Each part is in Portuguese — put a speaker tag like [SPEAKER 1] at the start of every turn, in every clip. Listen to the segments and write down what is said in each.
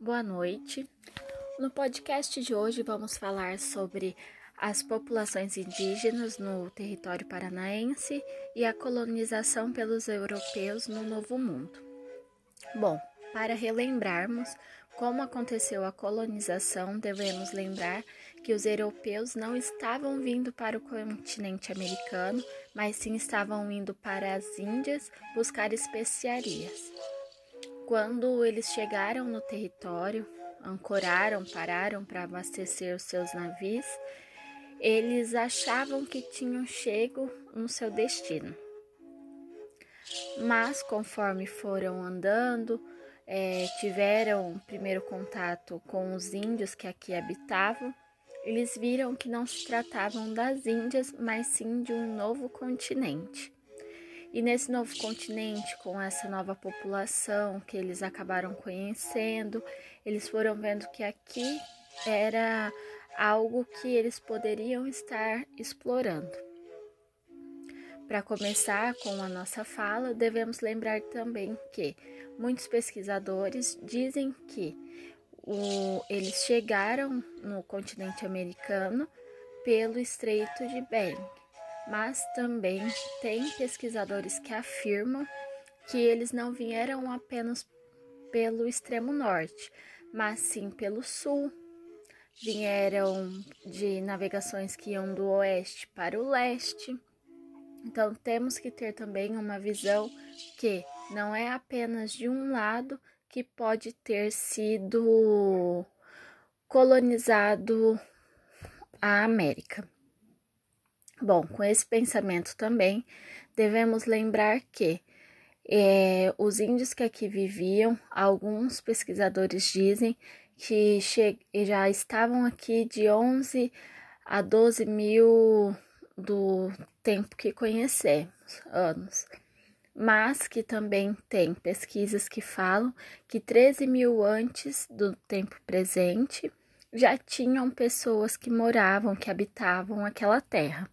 [SPEAKER 1] boa noite. No podcast de hoje vamos falar sobre as populações indígenas no território paranaense e a colonização pelos europeus no Novo Mundo. Bom, para relembrarmos como aconteceu a colonização, devemos lembrar que os europeus não estavam vindo para o continente americano, mas sim estavam indo para as Índias buscar especiarias. Quando eles chegaram no território, ancoraram, pararam para abastecer os seus navios, eles achavam que tinham chego no seu destino. Mas conforme foram andando, é, tiveram primeiro contato com os índios que aqui habitavam, eles viram que não se tratavam das Índias, mas sim de um novo continente. E nesse novo continente, com essa nova população que eles acabaram conhecendo, eles foram vendo que aqui era algo que eles poderiam estar explorando. Para começar com a nossa fala, devemos lembrar também que muitos pesquisadores dizem que o, eles chegaram no continente americano pelo Estreito de Bering mas também tem pesquisadores que afirmam que eles não vieram apenas pelo extremo norte, mas sim pelo sul. Vieram de navegações que iam do oeste para o leste. Então temos que ter também uma visão que não é apenas de um lado que pode ter sido colonizado a América. Bom, com esse pensamento também, devemos lembrar que é, os índios que aqui viviam, alguns pesquisadores dizem que já estavam aqui de 11 a 12 mil do tempo que conhecemos, anos. Mas que também tem pesquisas que falam que 13 mil antes do tempo presente já tinham pessoas que moravam, que habitavam aquela terra.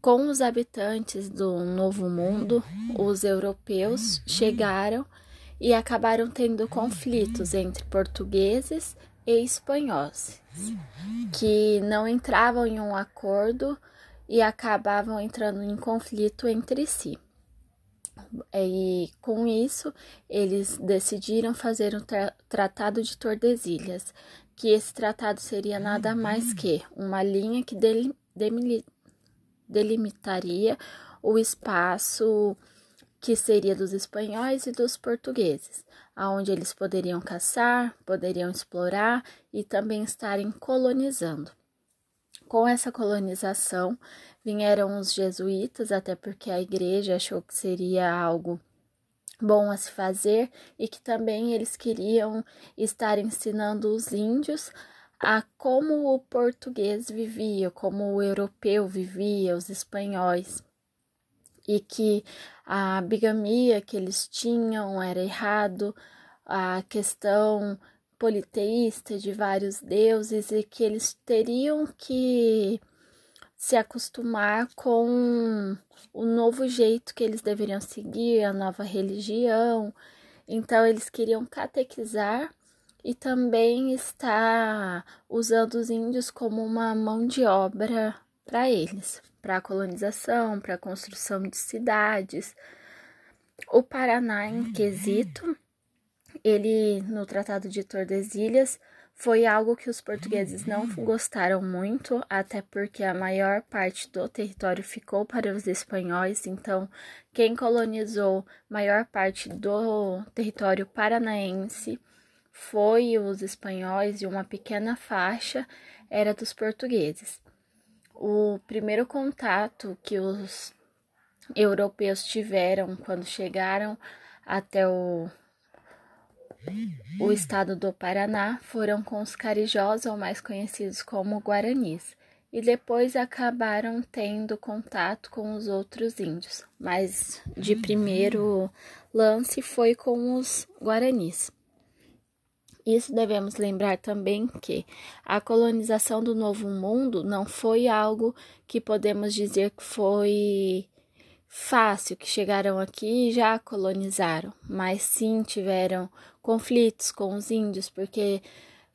[SPEAKER 1] Com os habitantes do Novo Mundo, os europeus chegaram e acabaram tendo conflitos entre portugueses e espanhóis, que não entravam em um acordo e acabavam entrando em conflito entre si. E com isso, eles decidiram fazer um tra Tratado de Tordesilhas, que esse tratado seria nada mais que uma linha que delimitaria delimitaria o espaço que seria dos espanhóis e dos portugueses, aonde eles poderiam caçar, poderiam explorar e também estarem colonizando. Com essa colonização vieram os jesuítas, até porque a igreja achou que seria algo bom a se fazer e que também eles queriam estar ensinando os índios a como o português vivia, como o europeu vivia, os espanhóis, e que a bigamia que eles tinham era errado, a questão politeísta de vários deuses e que eles teriam que se acostumar com o novo jeito que eles deveriam seguir, a nova religião. Então eles queriam catequizar e também está usando os índios como uma mão de obra para eles, para a colonização, para a construção de cidades. O Paraná, em quesito, ele no Tratado de Tordesilhas foi algo que os portugueses não gostaram muito, até porque a maior parte do território ficou para os espanhóis, então quem colonizou maior parte do território paranaense foi os espanhóis e uma pequena faixa era dos portugueses. O primeiro contato que os europeus tiveram quando chegaram até o, o estado do Paraná foram com os carijós, ou mais conhecidos como guaranis, e depois acabaram tendo contato com os outros índios, mas de primeiro lance foi com os guaranis. Isso devemos lembrar também que a colonização do Novo Mundo não foi algo que podemos dizer que foi fácil que chegaram aqui e já colonizaram, mas sim tiveram conflitos com os índios porque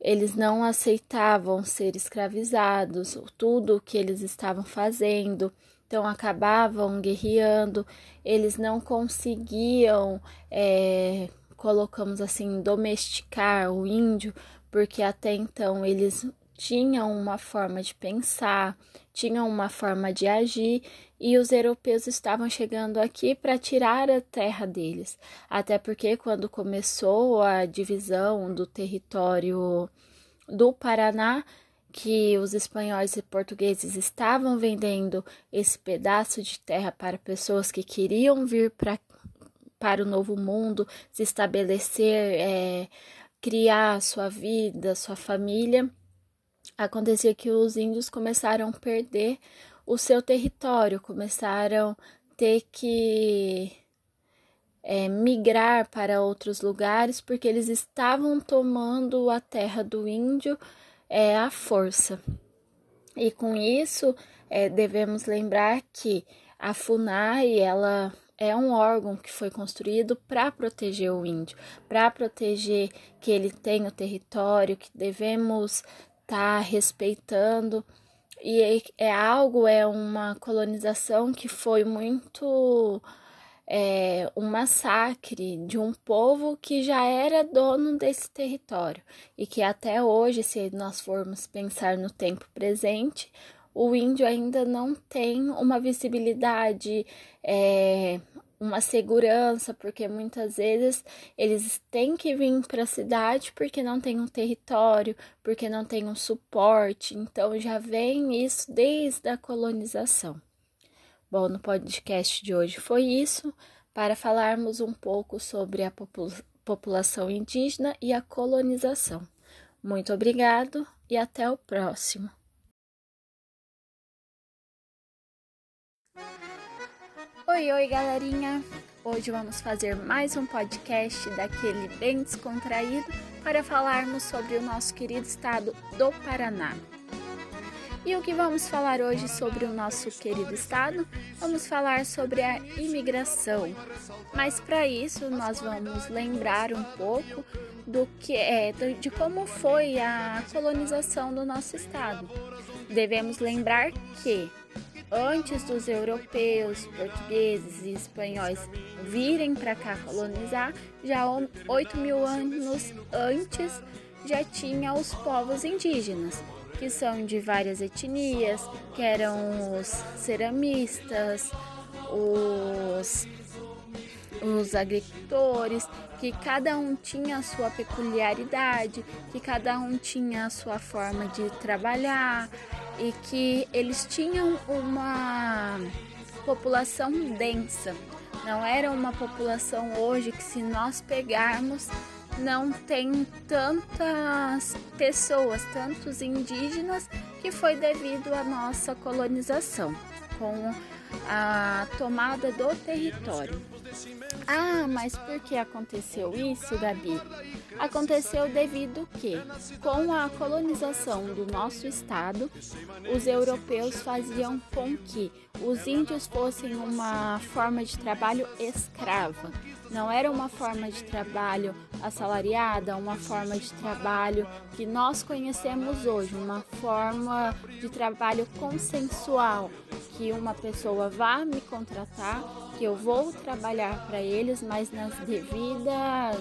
[SPEAKER 1] eles não aceitavam ser escravizados, tudo o que eles estavam fazendo, então acabavam guerreando, eles não conseguiam, é, colocamos assim, domesticar o índio, porque até então eles tinham uma forma de pensar, tinham uma forma de agir e os europeus estavam chegando aqui para tirar a terra deles. Até porque quando começou a divisão do território do Paraná, que os espanhóis e portugueses estavam vendendo esse pedaço de terra para pessoas que queriam vir para para o novo mundo, se estabelecer, é, criar sua vida, sua família, acontecia que os índios começaram a perder o seu território, começaram a ter que é, migrar para outros lugares porque eles estavam tomando a terra do índio é, à força. E com isso é, devemos lembrar que a FUNAI ela é um órgão que foi construído para proteger o índio, para proteger que ele tenha o território, que devemos estar tá respeitando. E é, é algo, é uma colonização que foi muito é, um massacre de um povo que já era dono desse território e que até hoje, se nós formos pensar no tempo presente, o índio ainda não tem uma visibilidade é, uma segurança, porque muitas vezes eles têm que vir para a cidade porque não tem um território, porque não tem um suporte. Então já vem isso desde a colonização. Bom, no podcast de hoje foi isso, para falarmos um pouco sobre a população indígena e a colonização. Muito obrigado e até o próximo. Oi, oi, galerinha! Hoje vamos fazer mais um podcast daquele bem descontraído para falarmos sobre o nosso querido estado do Paraná. E o que vamos falar hoje sobre o nosso querido estado? Vamos falar sobre a imigração. Mas para isso nós vamos lembrar um pouco do que é de como foi a colonização do nosso estado. Devemos lembrar que antes dos europeus, portugueses e espanhóis virem para cá colonizar, já 8 mil anos antes já tinha os povos indígenas, que são de várias etnias, que eram os ceramistas, os, os agricultores, que cada um tinha a sua peculiaridade, que cada um tinha a sua forma de trabalhar e que eles tinham uma população densa. Não era uma população hoje que se nós pegarmos não tem tantas pessoas, tantos indígenas que foi devido à nossa colonização com a tomada do território. Ah, mas por que aconteceu isso, Gabi? Aconteceu devido que, com a colonização do nosso estado, os europeus faziam com que os índios fossem uma forma de trabalho escrava. Não era uma forma de trabalho assalariada, uma forma de trabalho que nós conhecemos hoje, uma forma de trabalho consensual, que uma pessoa vá me contratar, que eu vou trabalhar para eles, mas nas devidas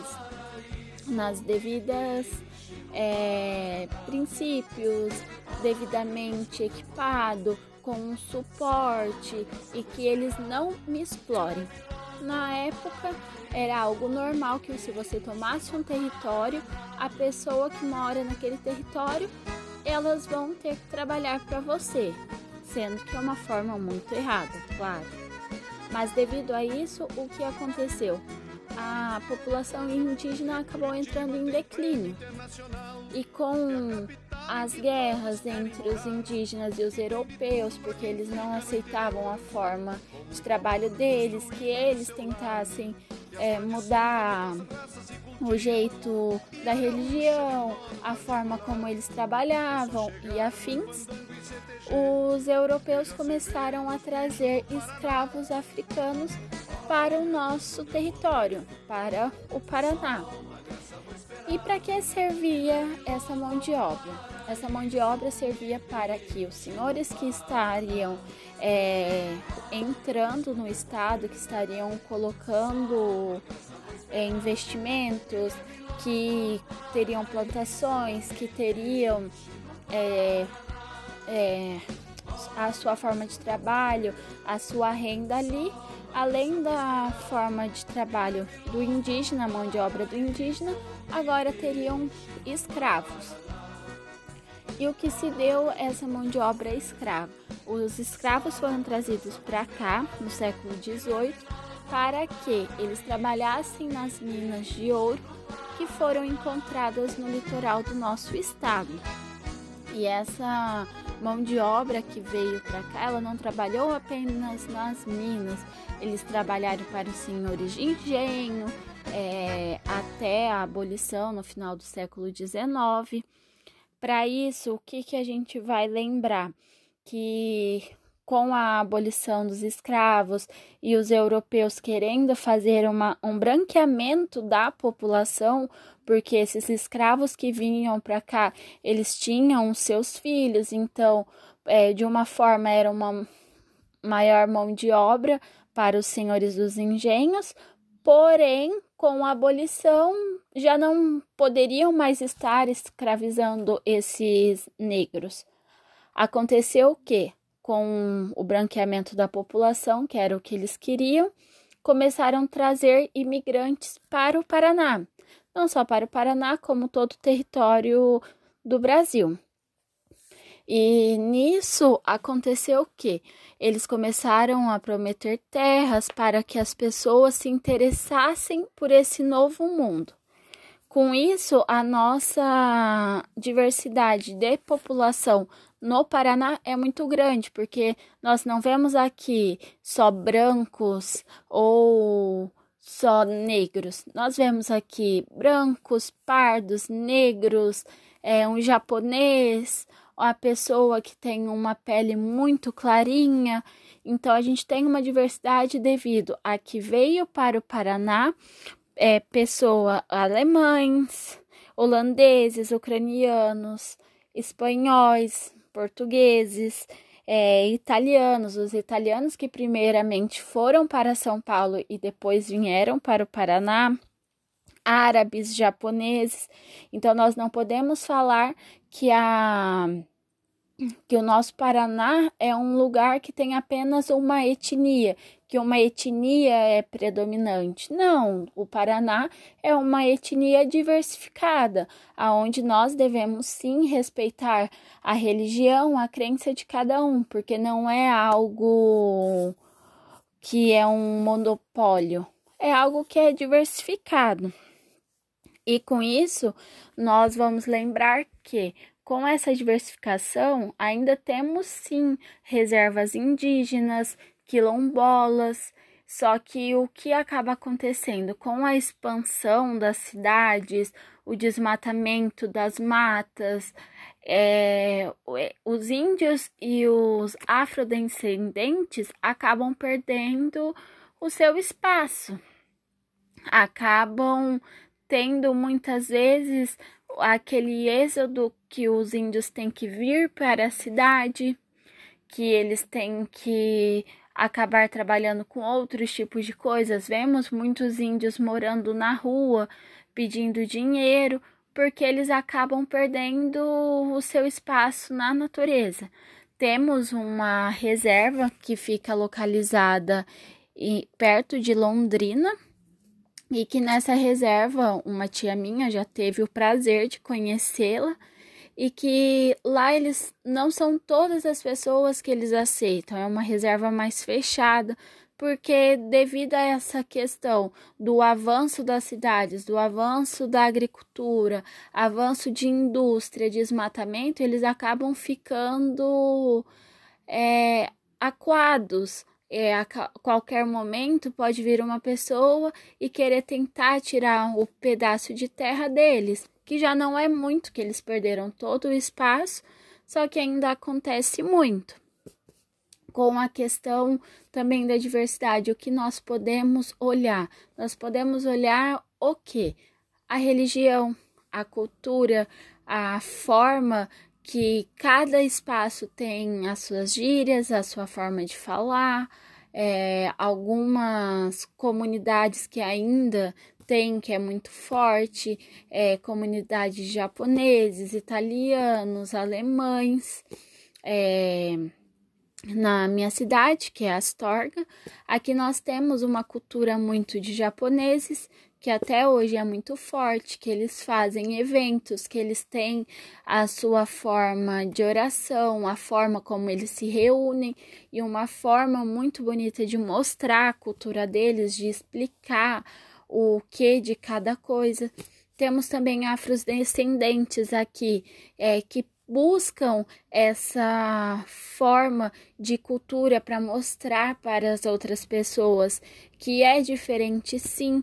[SPEAKER 1] nas devidas é, princípios, devidamente equipado, com um suporte e que eles não me explorem. Na época era algo normal que se você tomasse um território, a pessoa que mora naquele território, elas vão ter que trabalhar para você, sendo que é uma forma muito errada, claro. Mas devido a isso, o que aconteceu? a população indígena acabou entrando em declínio. E com as guerras entre os indígenas e os europeus, porque eles não aceitavam a forma de trabalho deles, que eles tentassem é, mudar o jeito da religião, a forma como eles trabalhavam e afins, os europeus começaram a trazer escravos africanos para o nosso território, para o Paraná. E para que servia essa mão de obra? Essa mão de obra servia para que os senhores que estariam é, entrando no estado, que estariam colocando é, investimentos, que teriam plantações, que teriam é, é, a sua forma de trabalho, a sua renda ali, além da forma de trabalho do indígena, mão de obra do indígena, agora teriam escravos. E o que se deu essa mão de obra escrava? Os escravos foram trazidos para cá no século XVIII para que eles trabalhassem nas minas de ouro que foram encontradas no litoral do nosso estado. E essa mão de obra que veio para cá, ela não trabalhou apenas nas minas, eles trabalharam para os senhores de engenho é, até a abolição no final do século XIX. Para isso, o que, que a gente vai lembrar? Que com a abolição dos escravos e os europeus querendo fazer uma, um branqueamento da população, porque esses escravos que vinham para cá, eles tinham seus filhos, então, é, de uma forma, era uma maior mão de obra para os senhores dos engenhos, porém, com a abolição, já não poderiam mais estar escravizando esses negros. Aconteceu o quê? Com o branqueamento da população, que era o que eles queriam, começaram a trazer imigrantes para o Paraná não só para o Paraná, como todo o território do Brasil. E nisso aconteceu o que? Eles começaram a prometer terras para que as pessoas se interessassem por esse novo mundo. Com isso, a nossa diversidade de população no Paraná é muito grande, porque nós não vemos aqui só brancos ou só negros. Nós vemos aqui brancos, pardos, negros, é, um japonês, a pessoa que tem uma pele muito clarinha. Então, a gente tem uma diversidade devido a que veio para o Paraná é, pessoa alemães, holandeses, ucranianos, espanhóis, portugueses, é, italianos, os italianos que primeiramente foram para São Paulo e depois vieram para o Paraná, árabes, japoneses. Então, nós não podemos falar que a que o nosso Paraná é um lugar que tem apenas uma etnia, que uma etnia é predominante. Não, o Paraná é uma etnia diversificada, aonde nós devemos sim respeitar a religião, a crença de cada um, porque não é algo que é um monopólio, é algo que é diversificado. E com isso, nós vamos lembrar que com essa diversificação, ainda temos sim reservas indígenas, quilombolas, só que o que acaba acontecendo? Com a expansão das cidades, o desmatamento das matas, é, os índios e os afrodescendentes acabam perdendo o seu espaço, acabam tendo muitas vezes aquele êxodo que os índios têm que vir para a cidade, que eles têm que acabar trabalhando com outros tipos de coisas. Vemos muitos índios morando na rua pedindo dinheiro porque eles acabam perdendo o seu espaço na natureza. Temos uma reserva que fica localizada perto de Londrina, e que nessa reserva uma tia minha já teve o prazer de conhecê-la e que lá eles não são todas as pessoas que eles aceitam, é uma reserva mais fechada, porque devido a essa questão do avanço das cidades, do avanço da agricultura, avanço de indústria, desmatamento, eles acabam ficando é, aquados é, a qualquer momento pode vir uma pessoa e querer tentar tirar o pedaço de terra deles, que já não é muito, que eles perderam todo o espaço, só que ainda acontece muito. Com a questão também da diversidade, o que nós podemos olhar? Nós podemos olhar o que? A religião, a cultura, a forma que cada espaço tem as suas gírias, a sua forma de falar, é, algumas comunidades que ainda tem, que é muito forte, é, comunidades japoneses, italianos, alemães. É, na minha cidade, que é Astorga, aqui nós temos uma cultura muito de japoneses que até hoje é muito forte, que eles fazem eventos, que eles têm a sua forma de oração, a forma como eles se reúnem e uma forma muito bonita de mostrar a cultura deles, de explicar o que de cada coisa. Temos também afrodescendentes aqui, é, que buscam essa forma de cultura para mostrar para as outras pessoas que é diferente sim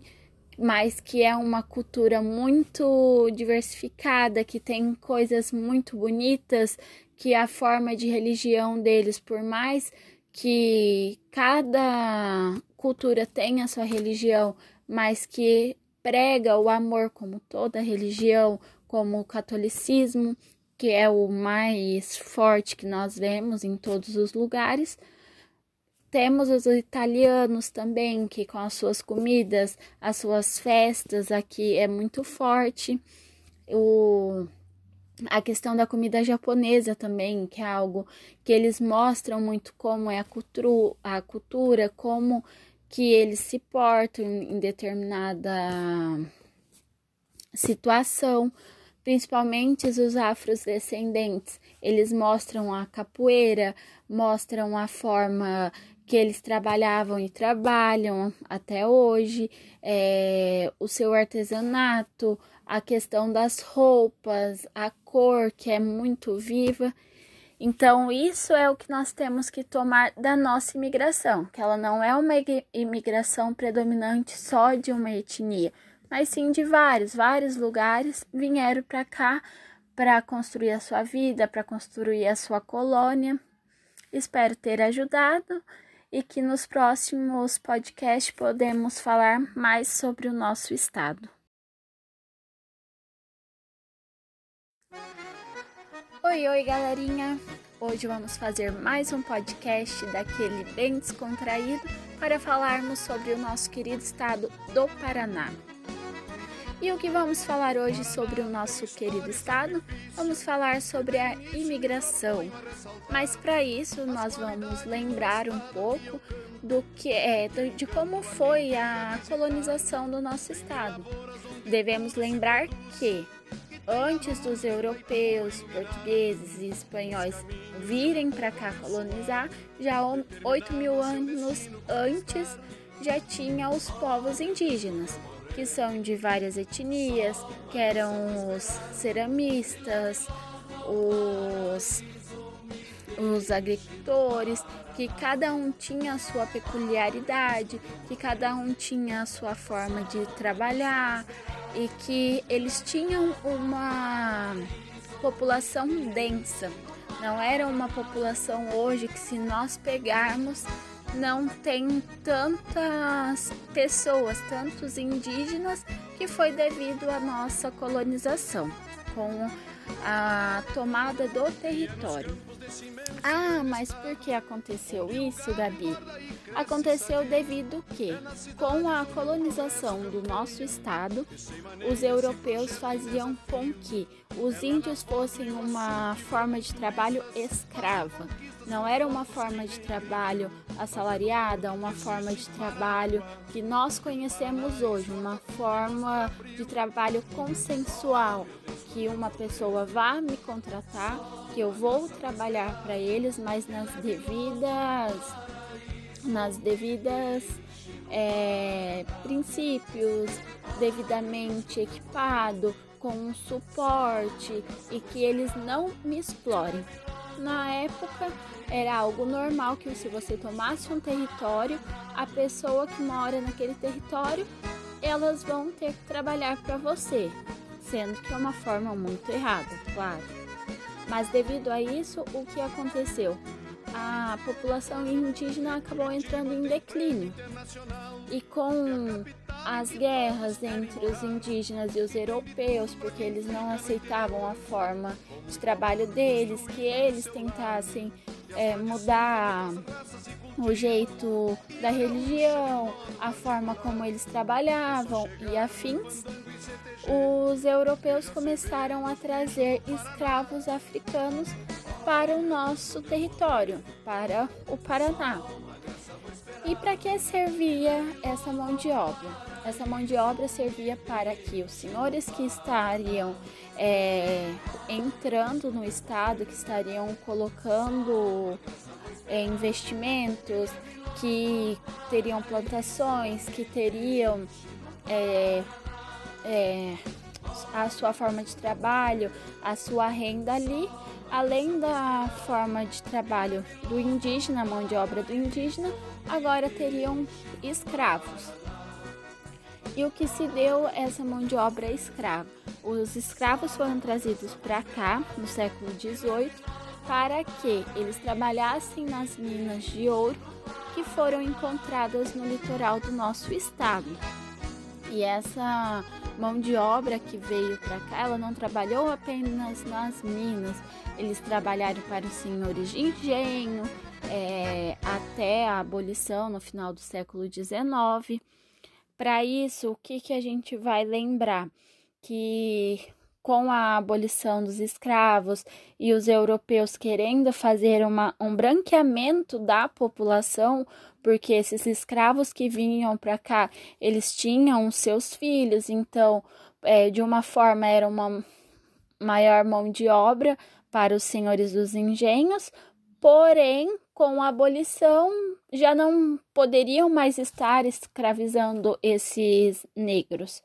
[SPEAKER 1] mas que é uma cultura muito diversificada, que tem coisas muito bonitas, que a forma de religião deles, por mais que cada cultura tenha sua religião, mas que prega o amor como toda religião, como o catolicismo, que é o mais forte que nós vemos em todos os lugares, temos os italianos também, que com as suas comidas, as suas festas aqui é muito forte. O, a questão da comida japonesa também, que é algo que eles mostram muito como é a cultura, a cultura como que eles se portam em determinada situação, principalmente os afrodescendentes. Eles mostram a capoeira, mostram a forma que eles trabalhavam e trabalham até hoje, é, o seu artesanato, a questão das roupas, a cor que é muito viva. Então, isso é o que nós temos que tomar da nossa imigração, que ela não é uma imigração predominante só de uma etnia, mas sim de vários, vários lugares vieram para cá para construir a sua vida, para construir a sua colônia. Espero ter ajudado e que nos próximos podcasts podemos falar mais sobre o nosso estado. Oi, oi, galerinha! Hoje vamos fazer mais um podcast daquele bem descontraído para falarmos sobre o nosso querido estado do Paraná. E o que vamos falar hoje sobre o nosso querido estado? Vamos falar sobre a imigração. Mas para isso nós vamos lembrar um pouco do que é de como foi a colonização do nosso estado. Devemos lembrar que antes dos europeus, portugueses e espanhóis virem para cá colonizar, já 8 mil anos antes já tinha os povos indígenas que são de várias etnias, que eram os ceramistas, os, os agricultores, que cada um tinha a sua peculiaridade, que cada um tinha a sua forma de trabalhar e que eles tinham uma população densa. Não era uma população hoje que se nós pegarmos não tem tantas pessoas, tantos indígenas, que foi devido à nossa colonização, com a tomada do território. Ah, mas por que aconteceu isso, Gabi? Aconteceu devido que, com a colonização do nosso estado, os europeus faziam com que os índios fossem uma forma de trabalho escrava. Não era uma forma de trabalho assalariada, uma forma de trabalho que nós conhecemos hoje, uma forma de trabalho consensual, que uma pessoa vá me contratar, que eu vou trabalhar para eles, mas nas devidas nas devidas é, princípios, devidamente equipado, com um suporte e que eles não me explorem. na época era algo normal que se você tomasse um território, a pessoa que mora naquele território, elas vão ter que trabalhar para você, sendo que é uma forma muito errada, claro. Mas devido a isso, o que aconteceu? A população indígena acabou entrando em declínio. E com as guerras entre os indígenas e os europeus, porque eles não aceitavam a forma de trabalho deles, que eles tentassem é, mudar o jeito da religião, a forma como eles trabalhavam e afins, os europeus começaram a trazer escravos africanos para o nosso território, para o Paraná. E para que servia essa mão de obra? Essa mão de obra servia para que os senhores que estariam é, entrando no estado, que estariam colocando é, investimentos, que teriam plantações, que teriam é, é, a sua forma de trabalho, a sua renda ali, além da forma de trabalho do indígena, mão de obra do indígena, agora teriam escravos. E o que se deu essa mão de obra escrava? Os escravos foram trazidos para cá no século XVIII para que eles trabalhassem nas minas de ouro que foram encontradas no litoral do nosso estado. E essa mão de obra que veio para cá, ela não trabalhou apenas nas minas, eles trabalharam para os senhores de engenho é, até a abolição no final do século XIX. Para isso, o que, que a gente vai lembrar? Que com a abolição dos escravos e os europeus querendo fazer uma, um branqueamento da população, porque esses escravos que vinham para cá, eles tinham seus filhos, então, é, de uma forma, era uma maior mão de obra para os senhores dos engenhos, porém, com a abolição, já não poderiam mais estar escravizando esses negros.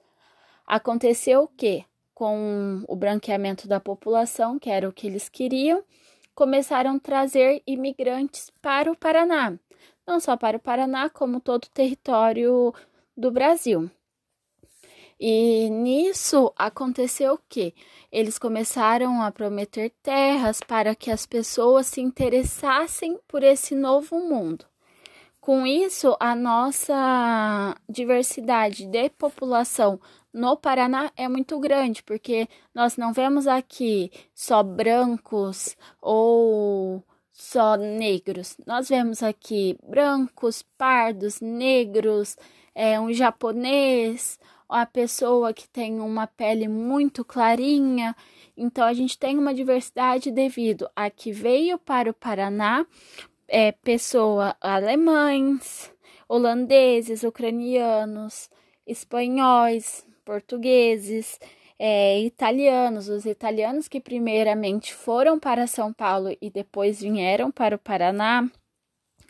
[SPEAKER 1] Aconteceu o que, com o branqueamento da população, que era o que eles queriam, começaram a trazer imigrantes para o Paraná, não só para o Paraná, como todo o território do Brasil. E nisso aconteceu o que? Eles começaram a prometer terras para que as pessoas se interessassem por esse novo mundo. Com isso, a nossa diversidade de população no Paraná é muito grande, porque nós não vemos aqui só brancos ou só negros. Nós vemos aqui brancos, pardos, negros, é, um japonês, a pessoa que tem uma pele muito clarinha. Então, a gente tem uma diversidade devido a que veio para o Paraná é, pessoa alemães, holandeses, ucranianos, espanhóis, portugueses, é, italianos, os italianos que primeiramente foram para São Paulo e depois vieram para o Paraná,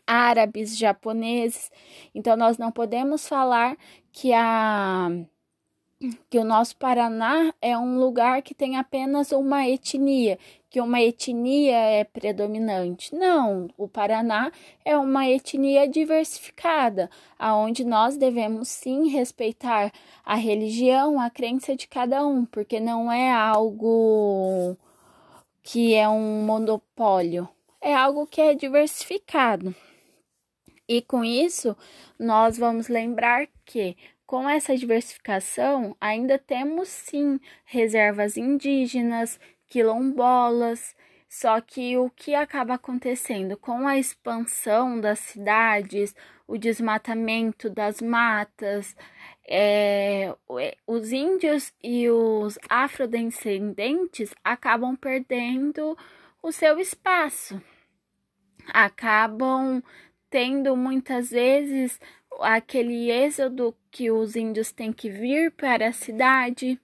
[SPEAKER 1] árabes, japoneses. Então nós não podemos falar que a que o nosso Paraná é um lugar que tem apenas uma etnia, que uma etnia é predominante. Não, o Paraná é uma etnia diversificada, aonde nós devemos sim respeitar a religião, a crença de cada um, porque não é algo que é um monopólio, é algo que é diversificado. E com isso, nós vamos lembrar que com essa diversificação, ainda temos sim reservas indígenas, quilombolas, só que o que acaba acontecendo? Com a expansão das cidades, o desmatamento das matas, é, os índios e os afrodescendentes acabam perdendo o seu espaço, acabam tendo muitas vezes aquele êxodo que os índios têm que vir para a cidade,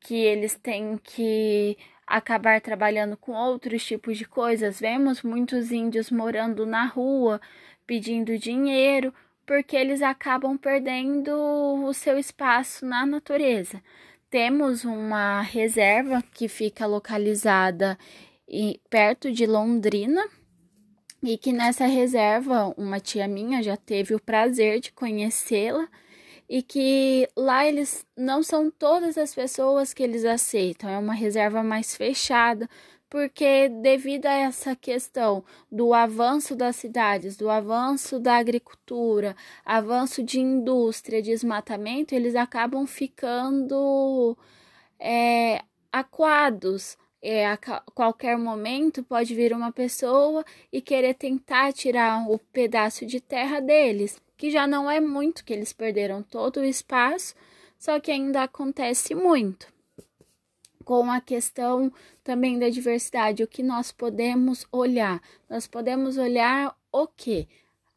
[SPEAKER 1] que eles têm que acabar trabalhando com outros tipos de coisas. Vemos muitos índios morando na rua pedindo dinheiro porque eles acabam perdendo o seu espaço na natureza. Temos uma reserva que fica localizada perto de Londrina. E que nessa reserva uma tia minha já teve o prazer de conhecê-la e que lá eles não são todas as pessoas que eles aceitam, é uma reserva mais fechada, porque devido a essa questão do avanço das cidades, do avanço da agricultura, avanço de indústria, desmatamento, eles acabam ficando é, aquados. É, a qualquer momento pode vir uma pessoa e querer tentar tirar o pedaço de terra deles, que já não é muito, que eles perderam todo o espaço, só que ainda acontece muito com a questão também da diversidade, o que nós podemos olhar? Nós podemos olhar o que?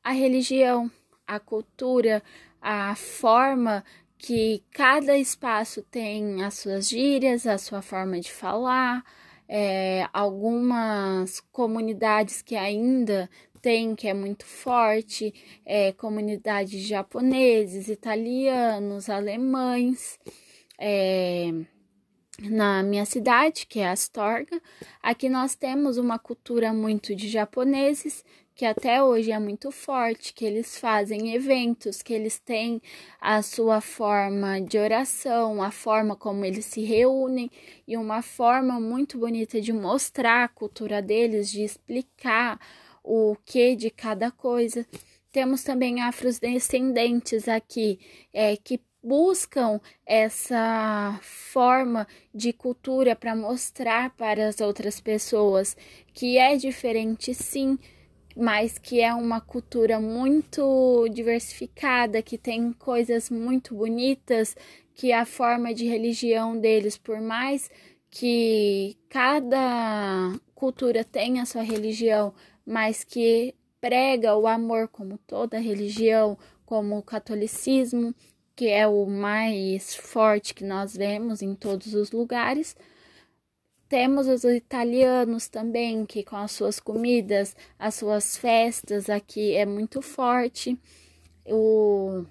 [SPEAKER 1] A religião, a cultura, a forma que cada espaço tem as suas gírias, a sua forma de falar, é, algumas comunidades que ainda tem, que é muito forte, é, comunidades japoneses, italianos, alemães, é, na minha cidade, que é Astorga. Aqui nós temos uma cultura muito de japoneses, que até hoje é muito forte, que eles fazem eventos, que eles têm a sua forma de oração, a forma como eles se reúnem e uma forma muito bonita de mostrar a cultura deles, de explicar o que de cada coisa. Temos também afrodescendentes aqui, é, que buscam essa forma de cultura para mostrar para as outras pessoas que é diferente, sim, mas que é uma cultura muito diversificada, que tem coisas muito bonitas, que a forma de religião deles, por mais que cada cultura tenha sua religião, mas que prega o amor como toda religião, como o catolicismo, que é o mais forte que nós vemos em todos os lugares. Temos os italianos também, que com as suas comidas, as suas festas aqui é muito forte. O,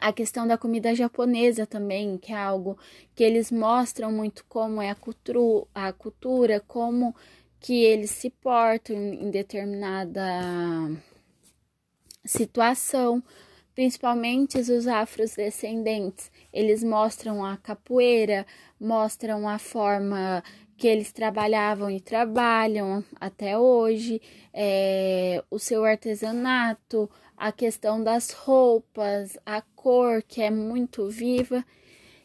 [SPEAKER 1] a questão da comida japonesa também, que é algo que eles mostram muito como é a cultura, a cultura como que eles se portam em determinada situação principalmente os afrodescendentes. Eles mostram a capoeira, mostram a forma que eles trabalhavam e trabalham até hoje, é, o seu artesanato, a questão das roupas, a cor que é muito viva.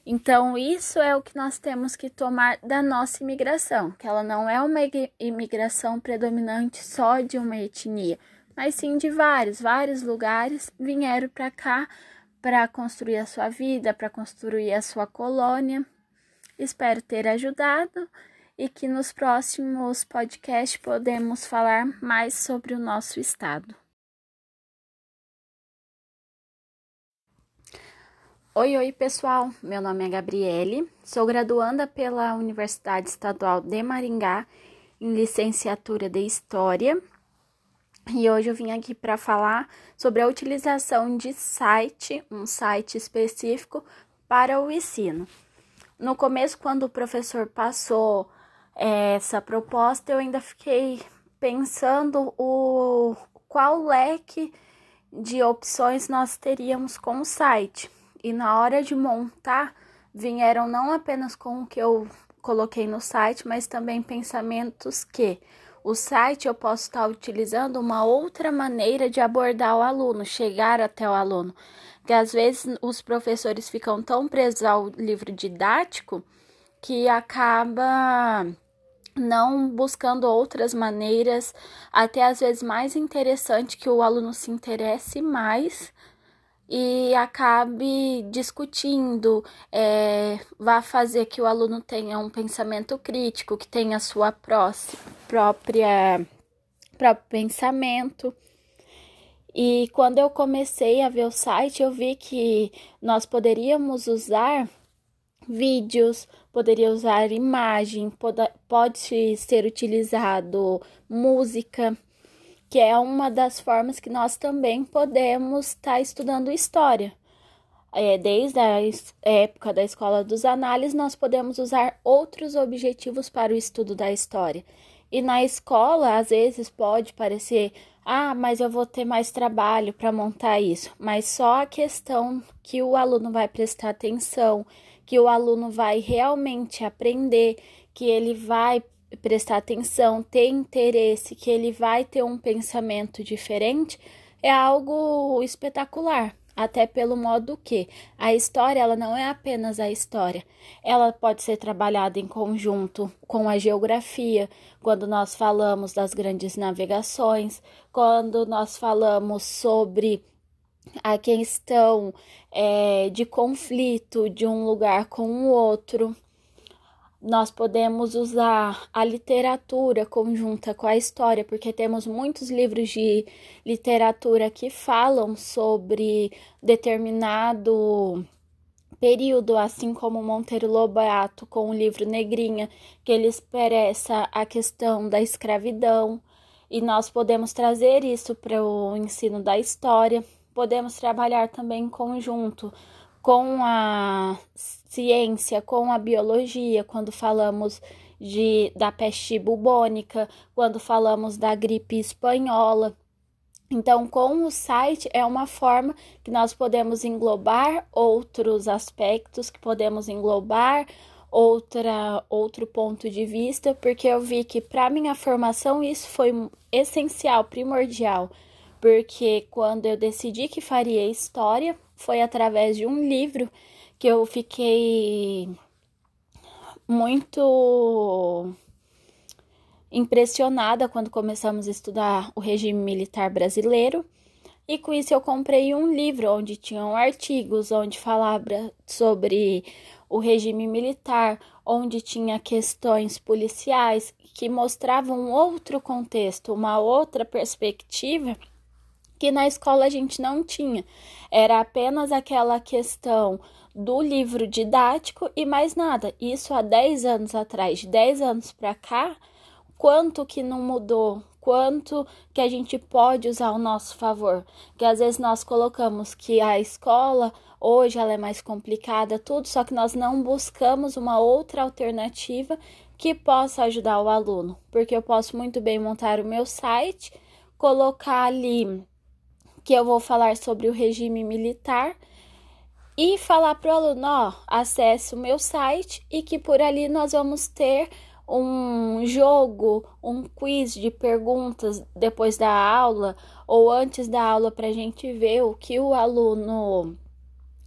[SPEAKER 1] Então, isso é o que nós temos que tomar da nossa imigração, que ela não é uma imigração predominante só de uma etnia, mas sim de vários, vários lugares vieram para cá para construir a sua vida, para construir a sua colônia. Espero ter ajudado e que nos próximos podcasts podemos falar mais sobre o nosso estado. Oi, oi, pessoal. Meu nome é Gabriele, sou graduanda pela Universidade Estadual de Maringá em licenciatura de História e hoje eu vim aqui para falar sobre a utilização de site, um site específico para o ensino. No começo, quando o professor passou é, essa proposta, eu ainda fiquei pensando o qual leque de opções nós teríamos com o site. E na hora de montar, vieram não apenas com o que eu coloquei no site, mas também pensamentos que o site eu posso estar utilizando uma outra maneira de abordar o aluno, chegar até o aluno. Que às vezes os professores ficam tão presos ao livro didático que acaba não buscando outras maneiras, até às vezes mais interessante que o aluno se interesse mais e acabe discutindo, é, vá fazer que o aluno tenha um pensamento crítico, que tenha sua própria próprio pensamento. E quando eu comecei a ver o site, eu vi que nós poderíamos usar vídeos, poderia usar imagem, pode, pode ser utilizado música que é uma das formas que nós também podemos estar tá estudando história. É, desde a época da escola dos análises, nós podemos usar outros objetivos para o estudo da história. E na escola, às vezes pode parecer, ah, mas eu vou ter mais trabalho para montar isso. Mas só a questão que o aluno vai prestar atenção, que o aluno vai realmente aprender, que ele vai prestar atenção, ter interesse, que ele vai ter um pensamento diferente, é algo espetacular. Até pelo modo que a história ela não é apenas a história, ela pode ser trabalhada em conjunto com a geografia, quando nós falamos das grandes navegações, quando nós falamos sobre a questão é, de conflito de um lugar com o outro nós podemos usar a literatura conjunta com a história, porque temos muitos livros de literatura que falam sobre determinado período, assim como Monteiro Lobato com o livro Negrinha, que ele expressa a questão da escravidão, e nós podemos trazer isso para o ensino da história. Podemos trabalhar também em conjunto com a ciência, com a biologia, quando falamos de, da peste bubônica, quando falamos da gripe espanhola. Então, com o site é uma forma que nós podemos englobar outros aspectos, que podemos englobar outra outro ponto de vista, porque eu vi que para minha formação isso foi essencial, primordial, porque quando eu decidi que faria história, foi através de um livro que eu fiquei muito impressionada quando começamos a estudar o regime militar brasileiro. E com isso eu comprei um livro onde tinham artigos, onde falava sobre o regime militar, onde tinha questões policiais que mostravam outro contexto, uma outra perspectiva que na escola a gente não tinha. Era apenas aquela questão do livro didático e mais nada. Isso há 10 anos atrás, de 10 anos para cá, quanto que não mudou? Quanto que a gente pode usar ao nosso favor? Que às vezes nós colocamos que a escola hoje ela é mais complicada, tudo, só que nós não buscamos uma outra alternativa que possa ajudar o aluno, porque eu posso muito bem montar o meu site, colocar ali que eu vou falar sobre o regime militar e falar para o aluno, ó, acesse o meu site e que por ali nós vamos ter um jogo, um quiz de perguntas depois da aula ou antes da aula para a gente ver o que o aluno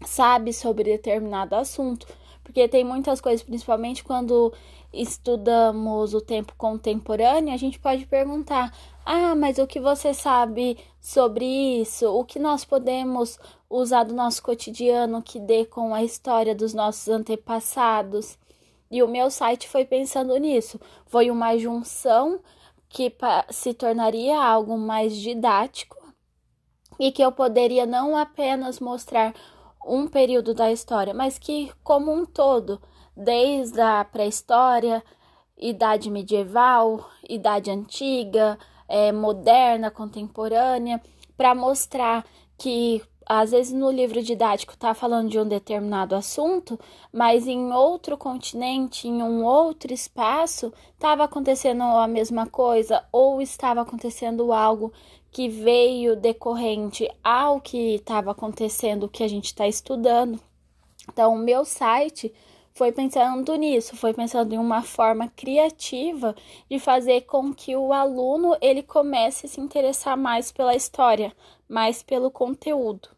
[SPEAKER 1] sabe sobre determinado assunto, porque tem muitas coisas, principalmente quando estudamos o tempo contemporâneo, a gente pode perguntar: ah, mas o que você sabe sobre isso? O que nós podemos usar do nosso cotidiano que dê com a história dos nossos antepassados? E o meu site foi pensando nisso. Foi uma junção que se tornaria algo mais didático e que eu poderia não apenas mostrar um período da história, mas que, como um todo, desde a pré-história, idade medieval, idade antiga, é, moderna, contemporânea, para mostrar que às vezes no livro didático está falando de um determinado assunto, mas em outro continente, em um outro espaço, estava acontecendo a mesma coisa ou estava acontecendo algo que veio decorrente ao que estava acontecendo, que a gente está estudando. Então, o meu site foi pensando nisso, foi pensando em uma forma criativa de fazer com que o aluno ele comece a se interessar mais pela história, mais pelo conteúdo.